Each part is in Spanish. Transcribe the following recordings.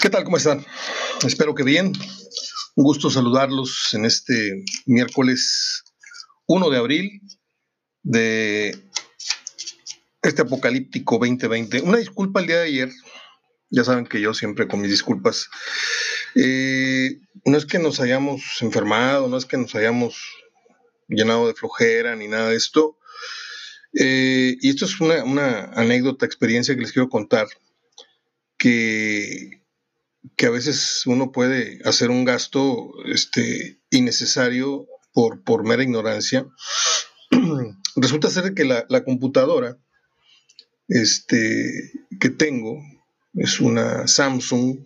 ¿Qué tal? ¿Cómo están? Espero que bien. Un gusto saludarlos en este miércoles 1 de abril de este apocalíptico 2020. Una disculpa el día de ayer. Ya saben que yo siempre con mis disculpas. Eh, no es que nos hayamos enfermado, no es que nos hayamos llenado de flojera ni nada de esto. Eh, y esto es una, una anécdota, experiencia que les quiero contar, que que a veces uno puede hacer un gasto este, innecesario por, por mera ignorancia. Resulta ser que la, computadora este, que tengo es una Samsung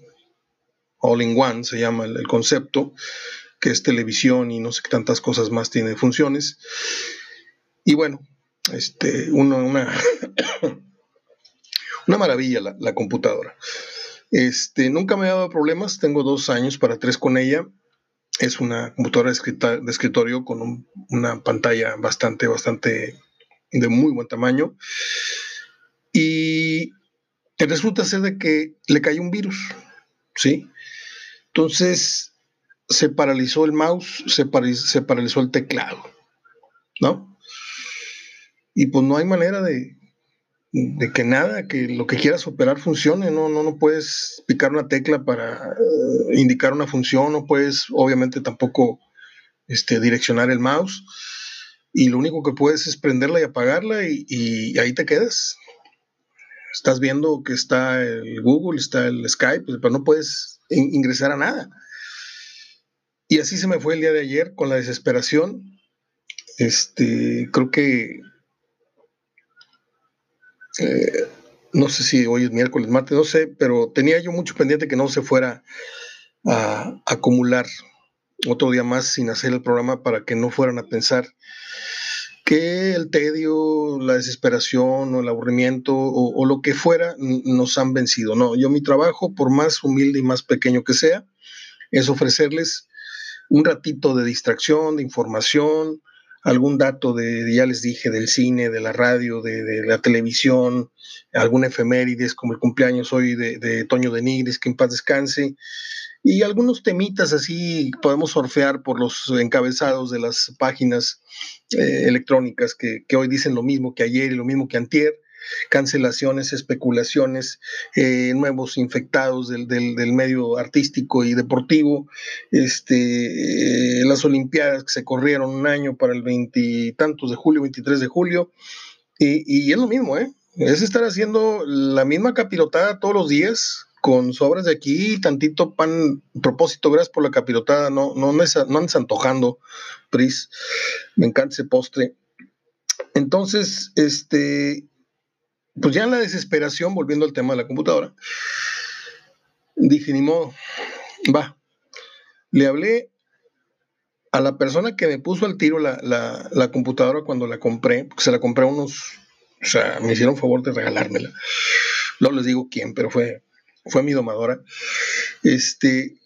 All-in-One, se llama el, concepto, que es televisión y no sé qué tantas cosas más tiene funciones. Y bueno, este, una, una maravilla la, la computadora. Este, nunca me ha dado problemas, tengo dos años para tres con ella. Es una computadora de, escritorio con una pantalla bastante, bastante de muy buen tamaño. Y resulta ser de que le cayó un virus, ¿sí? Entonces se paralizó el mouse, se, se paralizó el teclado, ¿no? Y pues no hay manera de, de que nada, que lo que quieras operar funcione, no, no, no puedes picar una tecla para eh, indicar una función, no puedes obviamente tampoco este, direccionar el mouse y lo único que puedes es prenderla y apagarla y, ahí te quedas. Estás viendo que está el Google, está el Skype, pero no puedes ingresar a nada. Y así se me fue el día de ayer con la desesperación. Este, creo que eh, no sé si hoy es miércoles, martes, no sé, pero tenía yo mucho pendiente que no se fuera a, acumular otro día más sin hacer el programa para que no fueran a pensar que el tedio, la desesperación o el aburrimiento o, o, lo que fuera nos han vencido. No, yo mi trabajo, por más humilde y más pequeño que sea, es ofrecerles un ratito de distracción, de información, algún dato de, ya les dije, del cine, de la radio, de, la televisión, algún efemérides como el cumpleaños hoy de, Toño de Nigris, que en paz descanse, y algunos temitas así podemos surfear por los encabezados de las páginas eh, electrónicas que, que, hoy dicen lo mismo que ayer y lo mismo que antier, cancelaciones, especulaciones, eh, nuevos infectados del, medio artístico y deportivo, este, eh, las Olimpiadas que se corrieron un año para el veintitantos de julio, 23 de julio, y, es lo mismo, ¿eh? Es estar haciendo la misma capirotada todos los días, con sobras de aquí, tantito pan, propósito, gracias por la capirotada, no, no, no andes antojando, Pris, me encanta ese postre. Entonces, este, pues ya en la desesperación, volviendo al tema de la computadora, dije, ni modo, va. Le hablé a la persona que me puso al tiro la, computadora cuando la compré, porque se la compré a unos, o sea, me hicieron favor de regalármela. No les digo quién, pero fue, fue mi domadora. Este,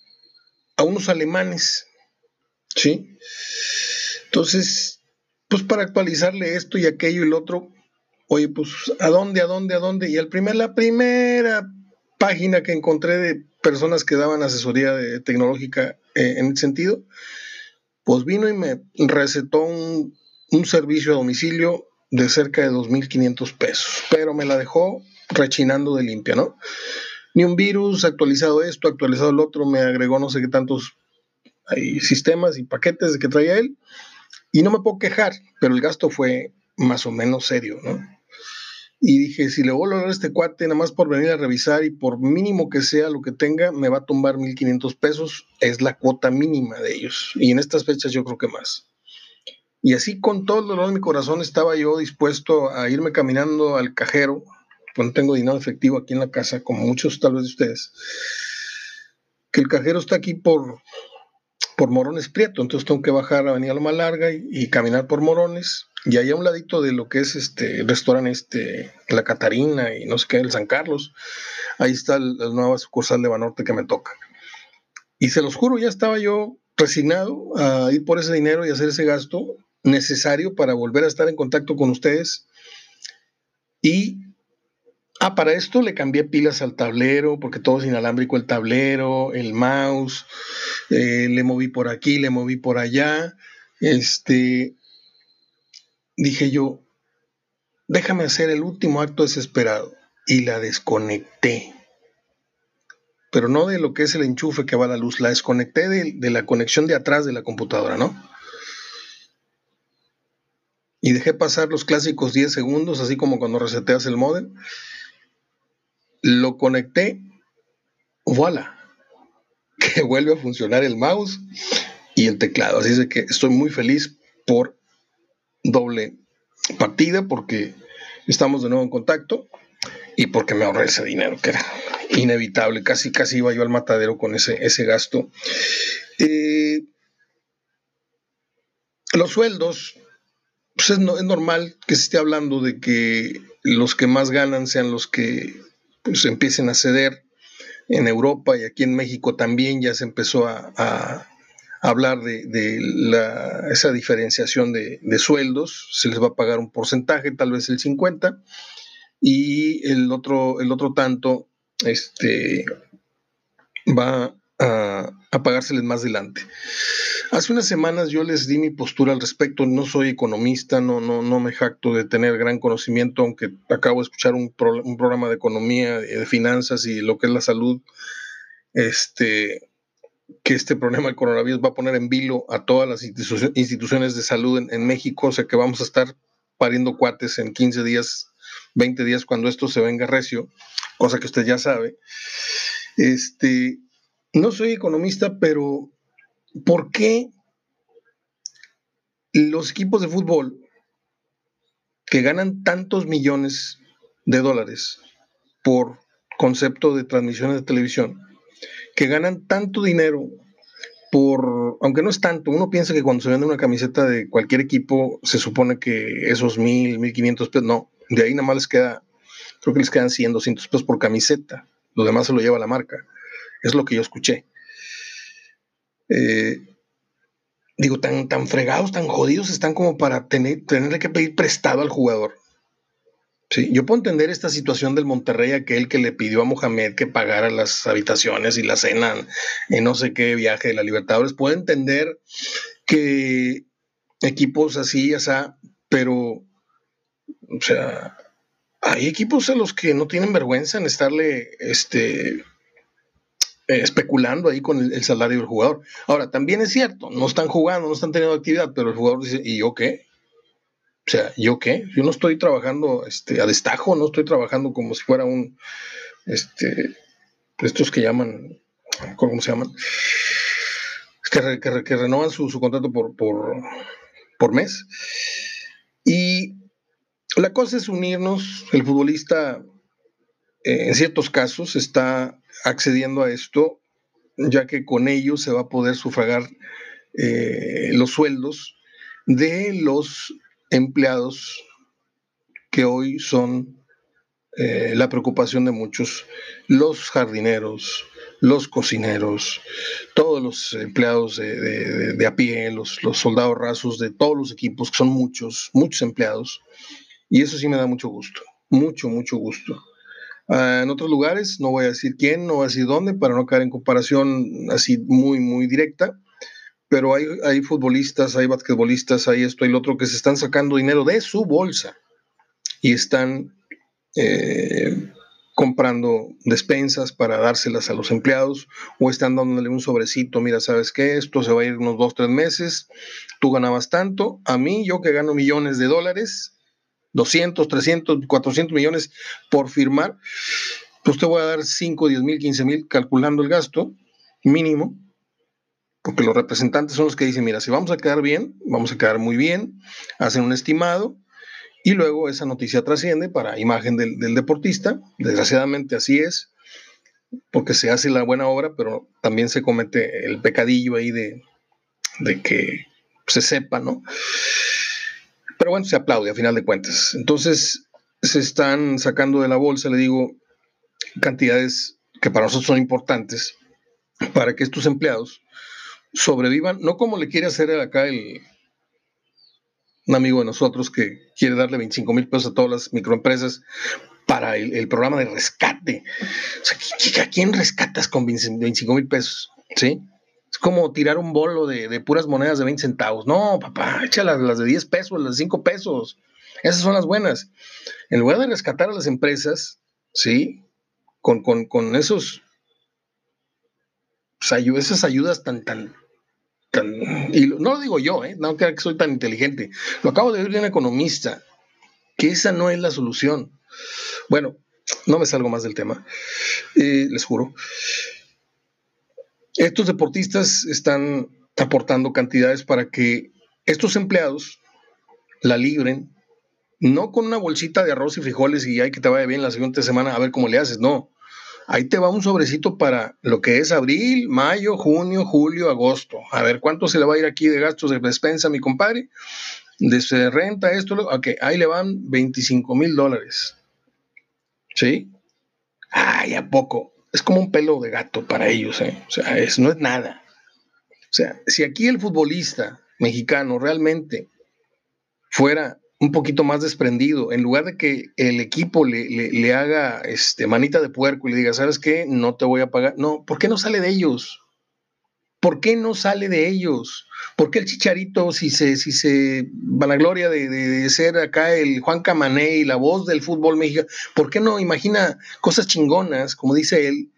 a unos alemanes, ¿sí? Entonces, pues para actualizarle esto y aquello y lo otro, oye, pues, ¿a dónde, a dónde, a dónde? Y el primer, la primera página que encontré de personas que daban asesoría tecnológica eh, en ese sentido, pues vino y me recetó un, servicio a domicilio de cerca de 2.500 pesos, pero me la dejó rechinando de limpia, ¿no? Ni un virus, actualizado esto, actualizado el otro, me agregó no sé qué tantos hay sistemas y paquetes que traía él, y no me puedo quejar, pero el gasto fue más o menos serio, ¿no? Y dije, si le vuelvo a a este cuate, nada más por venir a revisar y por mínimo que sea lo que tenga, me va a tumbar 1.500 pesos. Es la cuota mínima de ellos. Y en estas fechas yo creo que más. Y así con todo el dolor de mi corazón estaba yo dispuesto a irme caminando al cajero, cuando tengo dinero efectivo aquí en la casa, como muchos tal vez de ustedes, que el cajero está aquí por, por Morones Prieto, entonces tengo que bajar a Avenida Loma Larga y caminar por Morones y ahí a un ladito de lo que es este restaurante, este, La Catarina y no sé qué, el San Carlos, ahí está la nueva sucursal de Banorte que me toca. Y se los juro, ya estaba yo resignado a ir por ese dinero y hacer ese gasto necesario para volver a estar en contacto con ustedes. Y Ah, para esto le cambié pilas al tablero, porque todo es inalámbrico el tablero, el mouse, eh, le moví por aquí, le moví por allá. Este, dije yo, déjame hacer el último acto desesperado. Y la desconecté. Pero no de lo que es el enchufe que va a la luz, la desconecté de, de la conexión de atrás de la computadora, ¿no? Y dejé pasar los clásicos 10 segundos, así como cuando reseteas el modem lo conecté, voilà, que vuelve a funcionar el mouse y el teclado. Así es que estoy muy feliz por doble partida porque estamos de nuevo en contacto y porque me ahorré ese dinero que era inevitable. Casi, casi iba yo al matadero con ese, ese gasto. Eh, los sueldos, pues es, es normal que se esté hablando de que los que más ganan sean los que pues empiecen a ceder. En Europa y aquí en México también ya se empezó a, hablar de, esa diferenciación de, sueldos. Se les va a pagar un porcentaje, tal vez el 50, y el otro, el otro tanto este, va a, a pagárseles más adelante. Hace unas semanas yo les di mi postura al respecto. No soy economista, no, no, no me jacto de tener gran conocimiento, aunque acabo de escuchar un, programa de economía, de finanzas y lo que es la salud. Este, que este problema del coronavirus va a poner en vilo a todas las instituciones de salud en, México, o sea que vamos a estar pariendo cuates en 15 días, 20 días cuando esto se venga recio, cosa que usted ya sabe. Este, no soy economista, pero ¿por qué los equipos de fútbol que ganan tantos millones de dólares por concepto de transmisiones de televisión, que ganan tanto dinero por, aunque no es tanto, uno piensa que cuando se vende una camiseta de cualquier equipo se supone que esos mil, mil quinientos pesos, no, de ahí nada más les queda, creo que les quedan 100, 200 pesos por camiseta, lo demás se lo lleva la marca, es lo que yo escuché. Eh, digo, tan, tan fregados, tan jodidos están como para tener, tenerle que pedir prestado al jugador. Sí, yo puedo entender esta situación del Monterrey, aquel que le pidió a Mohamed que pagara las habitaciones y la cena en no sé qué viaje de la Libertadores. Puedo entender que equipos así, o sea, pero, o sea, hay equipos a los que no tienen vergüenza en estarle, este, eh, especulando ahí con el, salario del jugador. Ahora, también es cierto, no están jugando, no están teniendo actividad, pero el jugador dice, ¿y yo qué? O sea, ¿yo qué? Yo no estoy trabajando este, a destajo, no estoy trabajando como si fuera un, este, estos que llaman, ¿cómo se llaman? Que, que, renovan su, contrato por, mes. Y la cosa es unirnos, el futbolista eh, en ciertos casos está accediendo a esto, ya que con ello se va a poder sufragar eh, los sueldos de los empleados que hoy son eh, la preocupación de muchos, los jardineros, los cocineros, todos los empleados de, a pie, los, los, soldados rasos de todos los equipos, que son muchos, muchos empleados. Y eso sí me da mucho gusto, mucho, mucho gusto. Ah, en otros lugares, no voy a decir quién, no voy a decir dónde, para no caer en comparación así muy, muy directa, pero hay, hay futbolistas, hay basquetbolistas, hay esto y lo otro que se están sacando dinero de su bolsa y están eh, comprando despensas para dárselas a los empleados o están dándole un sobrecito, mira, ¿sabes qué? Esto se va a ir unos dos, tres meses, tú ganabas tanto, a mí, yo que gano millones de dólares, 200, 300, 400 millones por firmar, pues te voy a dar 5, 10 mil, 15 mil calculando el gasto mínimo, porque los representantes son los que dicen, mira, si vamos a quedar bien, vamos a quedar muy bien, hacen un estimado y luego esa noticia trasciende para imagen del, deportista, desgraciadamente así es, porque se hace la buena obra, pero también se comete el pecadillo ahí de, de que se sepa, ¿no? Pero bueno, se aplaude a final de cuentas. Entonces, se están sacando de la bolsa, le digo, cantidades que para nosotros son importantes para que estos empleados sobrevivan, no como le quiere hacer acá el, un amigo de nosotros que quiere darle 25 mil pesos a todas las microempresas para el, programa de rescate. O sea, ¿a quién rescatas con 25 mil pesos? ¿Sí? Es como tirar un bolo de, puras monedas de 20 centavos. No, papá, échalas las de 10 pesos, las de 5 pesos. Esas son las buenas. En lugar de rescatar a las empresas, ¿sí? Con, con, esos, pues, esas ayudas tan, y no lo digo yo, ¿eh? no creo que soy tan inteligente. Lo acabo de oír de un economista, que esa no es la solución. Bueno, no me salgo más del tema, eh, les juro. Estos deportistas están aportando cantidades para que estos empleados la libren, no con una bolsita de arroz y frijoles y hay que te vaya bien la siguiente semana a ver cómo le haces, no. Ahí te va un sobrecito para lo que es abril, mayo, junio, julio, agosto. A ver cuánto se le va a ir aquí de gastos de despensa mi compadre. De renta, esto, ok, ahí le van 25 mil dólares. ¿Sí? Ay, ¿a poco? Es como un pelo de gato para ellos, ¿eh? O sea, eso no es nada. O sea, si aquí el futbolista mexicano realmente fuera un poquito más desprendido, en lugar de que el equipo le, le, haga este, manita de puerco y le diga, ¿sabes qué? No te voy a pagar. No, ¿por qué no sale de ellos? ¿Por qué no sale de ellos? ¿Por qué el Chicharito, si se, si se vanagloria de, de, ser acá el Juan Camané y la voz del fútbol mexicano, ¿por qué no imagina cosas chingonas, como dice él,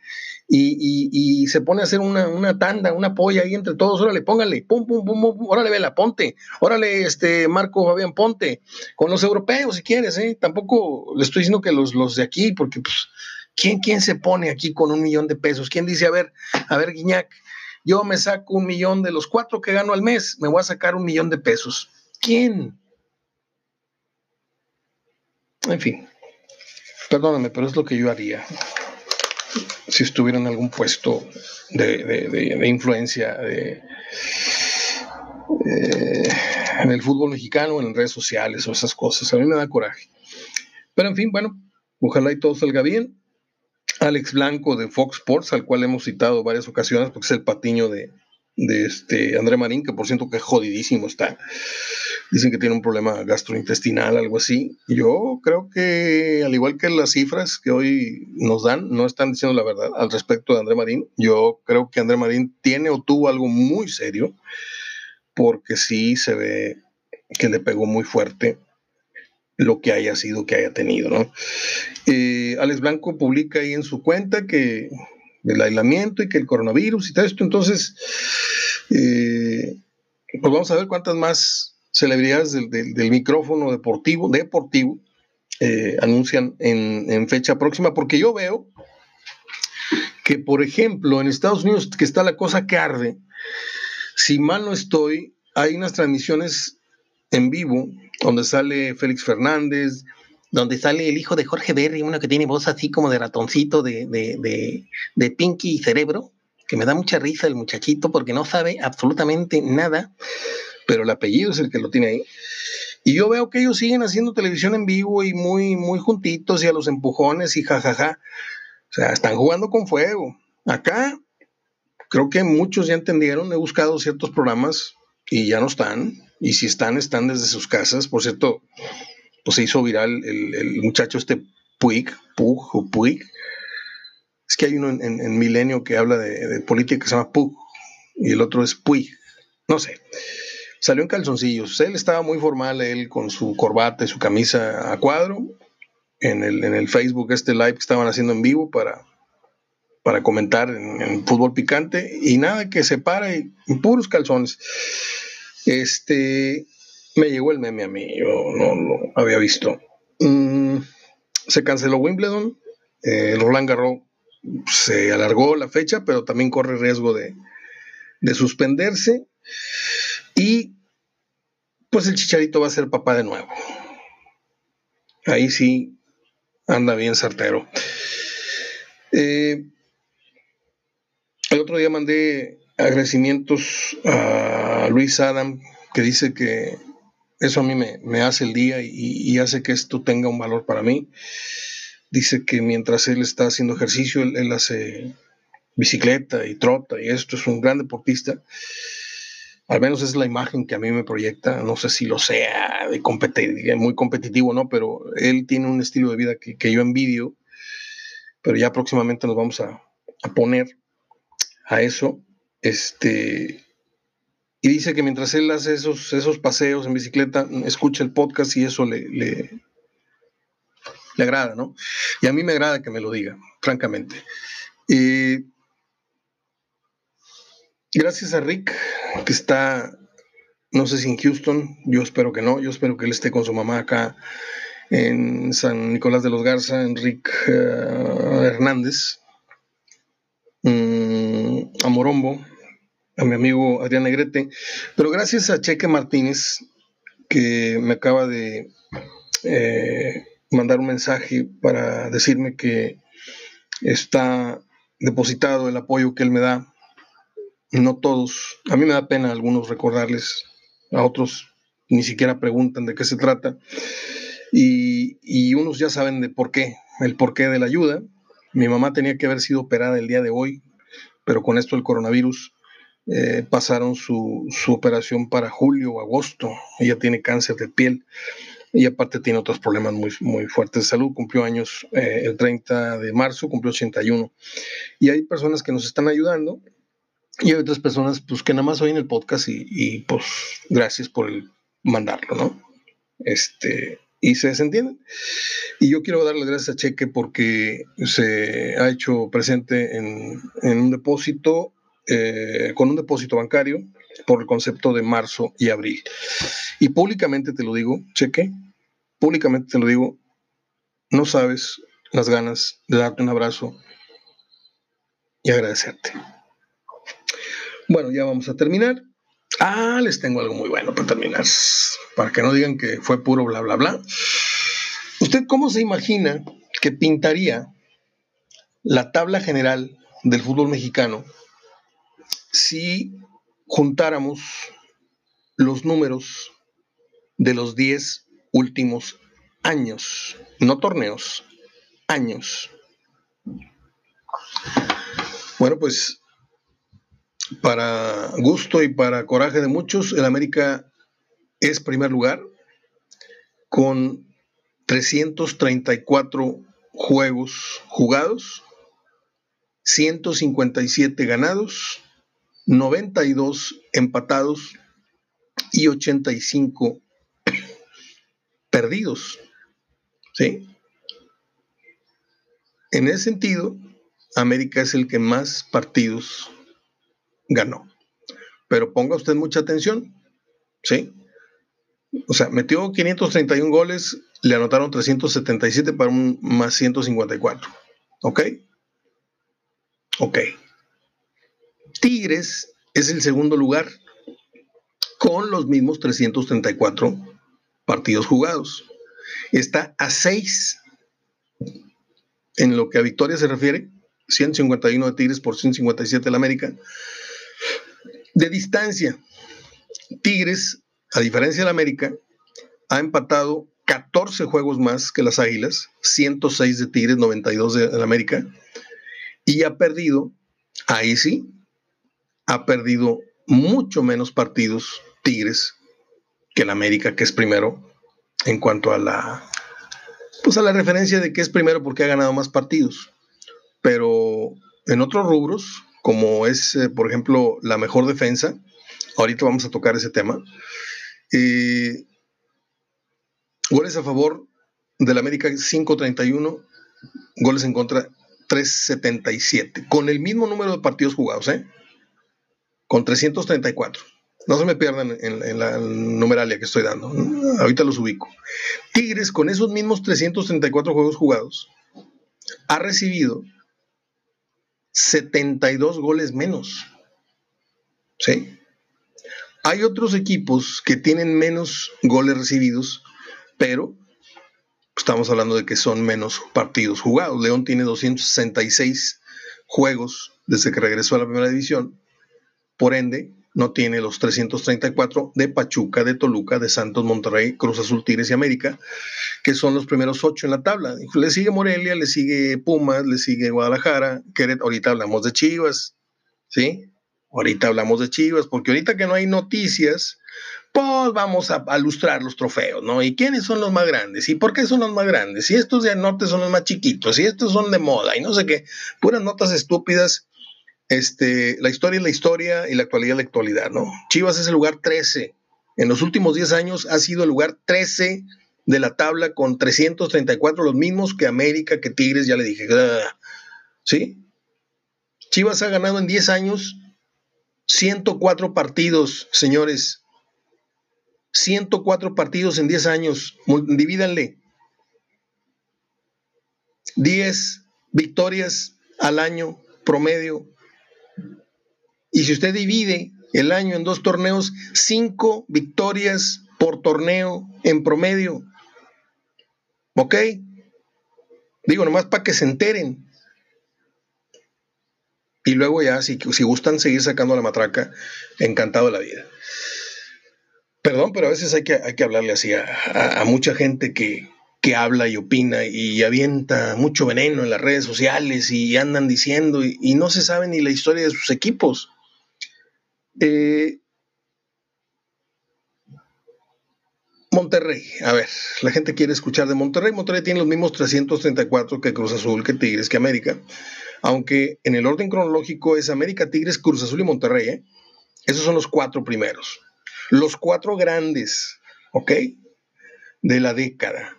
y, y, se pone a hacer una, una, tanda, una polla ahí entre todos, órale, póngale, pum, pum, pum, pum, órale, Vela, ponte, órale, este, Marco Fabián, ponte, con los europeos si quieres, ¿eh? Tampoco le estoy diciendo que los, los de aquí, porque pues, ¿quién, ¿quién se pone aquí con un millón de pesos? ¿Quién dice, a ver, a ver, Guiñac, yo me saco un millón de los cuatro que gano al mes, me voy a sacar un millón de pesos. ¿Quién? En fin, perdóname, pero es lo que yo haría si estuviera en algún puesto de, influencia en el fútbol mexicano, en redes sociales o esas cosas. A mí me da coraje. Pero en fin, bueno, ojalá y todo salga bien. Alex Blanco de Fox Sports, al cual hemos citado varias ocasiones, porque es el patiño de, este André Marín, que por cierto que jodidísimo está. Dicen que tiene un problema gastrointestinal, algo así. Yo creo que, al igual que las cifras que hoy nos dan, no están diciendo la verdad al respecto de André Marín. Yo creo que André Marín tiene o tuvo algo muy serio, porque sí se ve que le pegó muy fuerte lo que haya sido que haya tenido, ¿no? Eh, Alex Blanco publica ahí en su cuenta que el aislamiento y que el coronavirus y todo esto, entonces, eh, pues vamos a ver cuántas más celebridades del, micrófono deportivo, deportivo eh, anuncian en, en fecha próxima, porque yo veo que, por ejemplo, en Estados Unidos, que está la cosa que arde, si mal no estoy, hay unas transmisiones en vivo donde sale Félix Fernández, donde sale el hijo de Jorge Berry, uno que tiene voz así como de ratoncito de, de, de, Pinky y Cerebro, que me da mucha risa el muchachito porque no sabe absolutamente nada, pero el apellido es el que lo tiene ahí. Y yo veo que ellos siguen haciendo televisión en vivo y muy, muy juntitos y a los empujones y jajaja. O sea, están jugando con fuego. Acá creo que muchos ya entendieron, he buscado ciertos programas y ya no están. Y si están, están desde sus casas. Por cierto, pues se hizo viral el, muchacho este Puig, Pug o Puig. Es que hay uno en, Milenio que habla de, política que se llama Pug y el otro es Puig. No sé. Salió en calzoncillos. Él estaba muy formal, él con su corbata y su camisa a cuadro. En el, en el Facebook, este live que estaban haciendo en vivo para, para comentar en, fútbol picante. Y nada, que se para en puros calzones. Este, me llegó el meme a mí, yo no lo había visto. Mm, se canceló Wimbledon, eh, Roland Garros se alargó la fecha, pero también corre riesgo de, suspenderse. Y pues el chicharito va a ser papá de nuevo. Ahí sí anda bien sartero. Eh, el otro día mandé agradecimientos a Luis Adam, que dice que eso a mí me, hace el día y, hace que esto tenga un valor para mí. Dice que mientras él está haciendo ejercicio, él, hace bicicleta y trota y esto es un gran deportista. Al menos es la imagen que a mí me proyecta. No sé si lo sea de muy competitivo, ¿no? Pero él tiene un estilo de vida que, yo envidio. Pero ya próximamente nos vamos a, poner a eso. Este, y dice que mientras él hace esos, esos paseos en bicicleta, escucha el podcast y eso le, le, le agrada, ¿no? Y a mí me agrada que me lo diga, francamente. Eh, gracias a Rick, que está, no sé si en Houston, yo espero que no, yo espero que él esté con su mamá acá en San Nicolás de los Garza, Enrique eh, Hernández, mm, a Morombo, a mi amigo Adrián Negrete, pero gracias a Cheque Martínez, que me acaba de eh, mandar un mensaje para decirme que está depositado el apoyo que él me da. No todos, a mí me da pena algunos recordarles, a otros ni siquiera preguntan de qué se trata. Y, y unos ya saben de por qué, el porqué de la ayuda. Mi mamá tenía que haber sido operada el día de hoy, pero con esto del coronavirus eh, pasaron su, su, operación para julio o agosto. Ella tiene cáncer de piel y aparte tiene otros problemas muy, muy fuertes de salud. Cumplió años eh, el 30 de marzo, cumplió 81. Y hay personas que nos están ayudando y hay otras personas pues, que nada más oyen el podcast y, pues gracias por el mandarlo, ¿no? Este, y se desentienden. Y yo quiero darle gracias a Cheque porque se ha hecho presente en, un depósito, eh, con un depósito bancario por el concepto de marzo y abril. Y públicamente te lo digo, cheque, públicamente te lo digo, no sabes las ganas de darte un abrazo y agradecerte. Bueno, ya vamos a terminar. Ah, les tengo algo muy bueno para terminar, para que no digan que fue puro bla, bla, bla. ¿Usted cómo se imagina que pintaría la tabla general del fútbol mexicano si juntáramos los números de los 10 últimos años, no torneos, años. Bueno, pues para gusto y para coraje de muchos, el América es primer lugar con 334 juegos jugados, 157 ganados, 92 empatados y 85 perdidos. ¿Sí? En ese sentido, América es el que más partidos ganó. Pero ponga usted mucha atención. ¿Sí? O sea, metió 531 goles, le anotaron 377 para un más 154. ¿Ok? Ok. Tigres es el segundo lugar con los mismos 334 partidos jugados. Está a 6 en lo que a victoria se refiere, 151 de Tigres por 157 de la América. De distancia, Tigres, a diferencia de la América, ha empatado 14 juegos más que las Águilas, 106 de Tigres, 92 de la América, y ha perdido, ahí sí, ha perdido mucho menos partidos Tigres que el América, que es primero en cuanto a la pues a la referencia de que es primero porque ha ganado más partidos. Pero en otros rubros, como es, eh, por ejemplo, la mejor defensa, ahorita vamos a tocar ese tema. Goles a favor del América 5.31, goles en contra 3.77, con el mismo número de partidos jugados, ¿eh? Con 334. No se me pierdan en, la numeralia que estoy dando. Ahorita los ubico. Tigres, con esos mismos 334 juegos jugados, ha recibido 72 goles menos. ¿Sí? Hay otros equipos que tienen menos goles recibidos, pero estamos hablando de que son menos partidos jugados. León tiene 266 juegos desde que regresó a la primera división por ende, no tiene los 334 de Pachuca, de Toluca, de Santos, Monterrey, Cruz Azul, Tigres y América, que son los primeros ocho en la tabla. Le sigue Morelia, le sigue Pumas, le sigue Guadalajara, Querétaro, ahorita hablamos de Chivas, ¿sí? ahorita hablamos de Chivas, porque ahorita que no hay noticias, pues vamos a, ilustrar los trofeos, ¿no? ¿Y quiénes son los más grandes? ¿Y por qué son los más grandes? Y estos de norte son los más chiquitos, y estos son de moda, y no sé qué, puras notas estúpidas. Este, la historia es la historia y la actualidad es la actualidad, ¿no? Chivas es el lugar 13. En los últimos 10 años ha sido el lugar 13 de la tabla con 334, los mismos que América, que Tigres, ya le dije. ¿Sí? Chivas ha ganado en 10 años 104 partidos, señores. 104 partidos en 10 años. Divídanle. 10 victorias al año promedio. Y si usted divide el año en dos torneos, 5 victorias por torneo en promedio. ¿Ok? Digo, nomás para que se enteren. Y luego ya, si, gustan seguir sacando la matraca, encantado de la vida. Perdón, pero a veces hay que, hay que hablarle así a, mucha gente que, habla y opina y avienta mucho veneno en las redes sociales y andan diciendo y, no se sabe ni la historia de sus equipos. Eh, Monterrey, a ver, la gente quiere escuchar de Monterrey. Monterrey tiene los mismos 334 que Cruz Azul, que Tigres, que América. Aunque en el orden cronológico es América, Tigres, Cruz Azul y Monterrey. ¿eh? Esos son los cuatro primeros. Los cuatro grandes, ¿ok? De la década.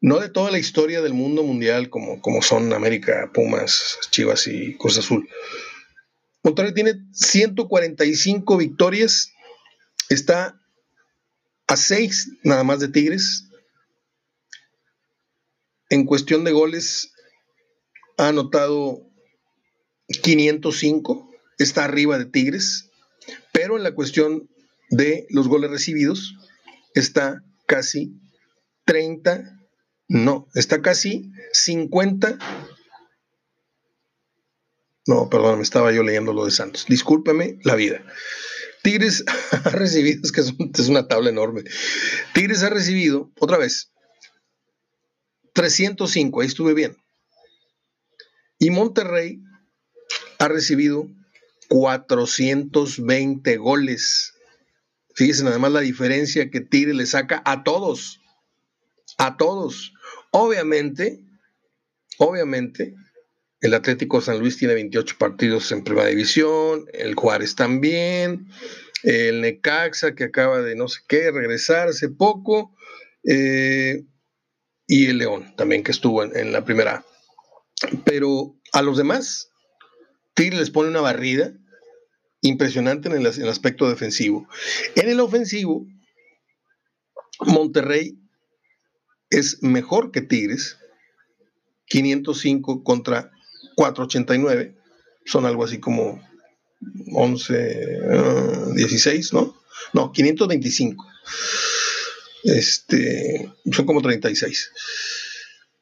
No de toda la historia del mundo mundial como, como son América, Pumas, Chivas y Cruz Azul. Monterrey tiene 145 victorias. Está a seis nada más de Tigres. En cuestión de goles, ha anotado 505, está arriba de Tigres, pero en la cuestión de los goles recibidos está casi 30, no, está casi 50. No, perdón, me estaba yo leyendo lo de Santos. Discúlpeme la vida. Tigres ha recibido, es que es, una tabla enorme. Tigres ha recibido, otra vez, 305, ahí estuve bien. Y Monterrey ha recibido 420 goles. Fíjense nada más la diferencia que Tigres le saca a todos. A todos. Obviamente, obviamente, el Atlético San Luis tiene 28 partidos en Primera División, el Juárez también, el Necaxa que acaba de no sé qué regresar hace poco, eh, y el León también que estuvo en, la primera. Pero a los demás, Tigre les pone una barrida impresionante en el, en el aspecto defensivo. En el ofensivo, Monterrey es mejor que Tigres, 505 contra 489, son algo así como 11, 16, ¿no? No, 525. Este, son como 36.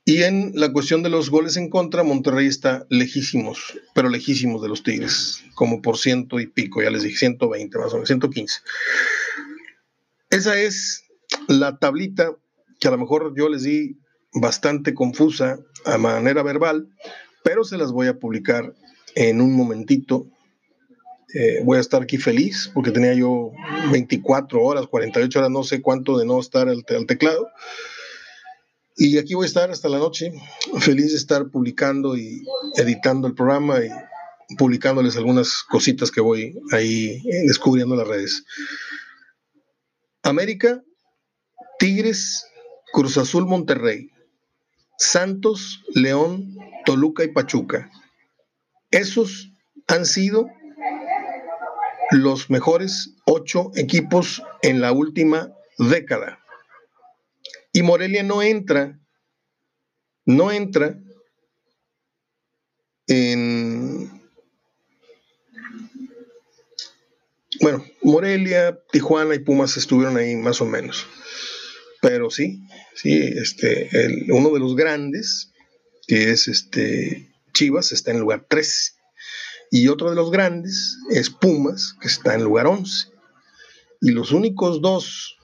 Y en la cuestión de los goles en contra, Monterrey está lejísimos, pero lejísimos de los Tigres, como por ciento y pico, ya les dije, 120 más o menos, 115. Esa es la tablita que a lo mejor yo les di bastante confusa a manera verbal, pero se las voy a publicar en un momentito. Eh, voy a estar aquí feliz porque tenía yo 24 horas, 48 horas, no sé cuánto de no estar al, teclado. Y aquí voy a estar hasta la noche, feliz de estar publicando y editando el programa y publicándoles algunas cositas que voy ahí descubriendo en las redes. América, Tigres, Cruz Azul, Monterrey, Santos, León, Toluca y Pachuca. Esos han sido los mejores ocho equipos en la última década. Y Morelia no entra, no entra en... Bueno, Morelia, Tijuana y Pumas estuvieron ahí más o menos. Pero sí, sí, este, uno de los grandes, que es este Chivas, está en lugar 13. Y otro de los grandes es Pumas, que está en lugar 11. Y los únicos dos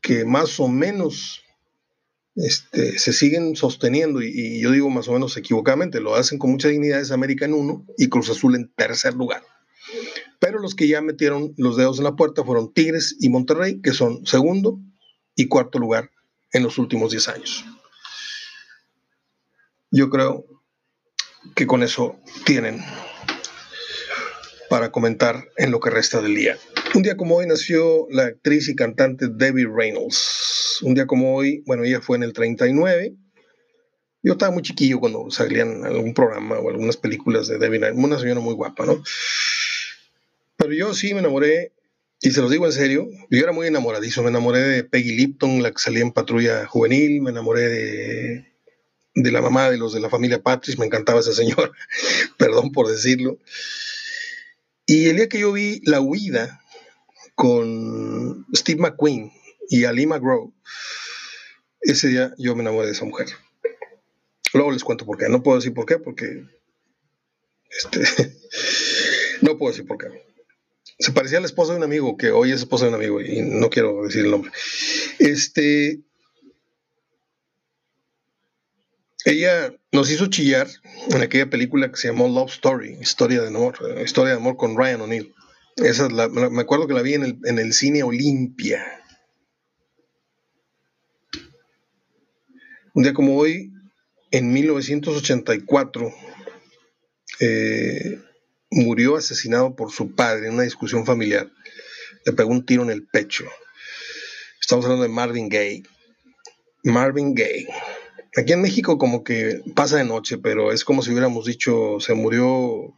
que más o menos este, se siguen sosteniendo, y, yo digo más o menos equivocadamente, lo hacen con mucha dignidad, es América en uno y Cruz Azul en tercer lugar. Pero los que ya metieron los dedos en la puerta fueron Tigres y Monterrey, que son segundo y cuarto lugar en los últimos 10 años. Yo creo que con eso tienen para comentar en lo que resta del día. Un día como hoy nació la actriz y cantante Debbie Reynolds. Un día como hoy, bueno, ella fue en el 39. Yo estaba muy chiquillo cuando salían algún programa o algunas películas de Debbie Reynolds. Una señora muy guapa, ¿no? Pero yo sí me enamoré, y se los digo en serio, yo era muy enamoradizo. Me enamoré de Peggy Lipton, la que salía en Patrulla Juvenil. Me enamoré de, de la mamá de los de la familia Patrick. Me encantaba esa señora. Perdón por decirlo. Y el día que yo vi La Huida con Steve McQueen y Ali McGraw, ese día yo me enamoré de esa mujer. Luego les cuento por qué. No puedo decir por qué, porque. Este, no puedo decir por qué. Se parecía a la esposa de un amigo, que hoy es esposa de un amigo, y no quiero decir el nombre. Este. Ella nos hizo chillar en aquella película que se llamó Love Story, Historia de Amor, eh, Historia de Amor con Ryan O'Neill. Esa me acuerdo que la vi en el, en el cine Olimpia. Un día como hoy, en 1984, eh, murió asesinado por su padre en una discusión familiar. Le pegó un tiro en el pecho. Estamos hablando de Marvin Gaye. Marvin Gaye. Aquí en México como que pasa de noche, pero es como si hubiéramos dicho, se murió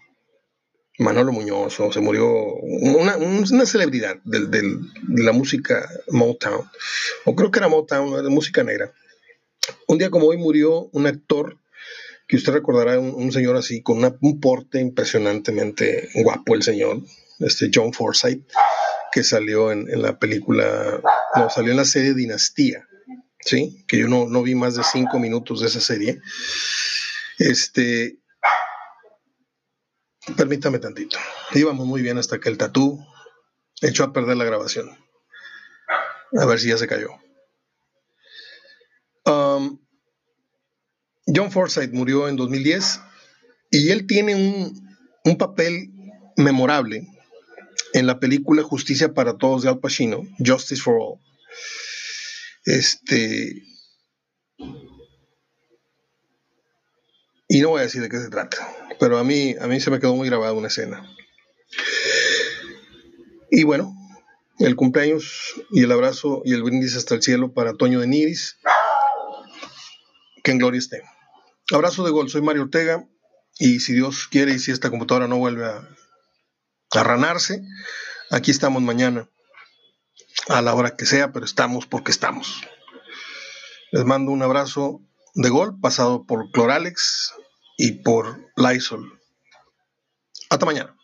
Manolo Muñoz o se murió una, celebridad de la música Motown, o creo que era Motown, de música negra. Un día como hoy murió un actor que usted recordará, un, señor así, con un porte impresionantemente guapo el señor, este John Forsythe, que salió en, en la película, no, salió en la serie Dinastía ¿sí? Que yo no, no vi más de cinco minutos de esa serie. Este, permítame tantito. Íbamos muy bien hasta que el tatú echó a perder la grabación. A ver si ya se cayó. Um, John Forsythe murió en 2010 y él tiene un, un, papel memorable en la película Justicia para Todos de Al Pacino, Justice for All. Este. Y no voy a decir de qué se trata, pero a mí, a mí se me quedó muy grabada una escena. Y bueno, el cumpleaños y el abrazo y el brindis hasta el cielo para Toño de Niris. Que en gloria esté. Abrazo de gol, soy Mario Ortega y si Dios quiere y si esta computadora no vuelve a, a ranarse, aquí estamos mañana a la hora que sea, pero estamos porque estamos. Les mando un abrazo de gol pasado por Cloralex y por Lysol. Hasta mañana.